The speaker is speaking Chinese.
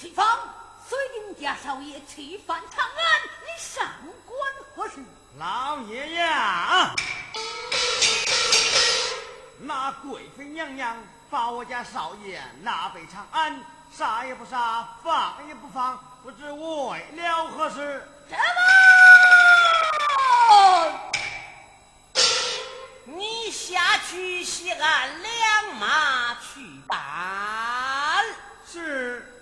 秦芳，随定家少爷去返长安，你上官何事？老爷呀，那贵妃娘娘把我家少爷拿回长安，杀也不杀，放也不放，不知为了何事？什么？你下去西安两马去办。是。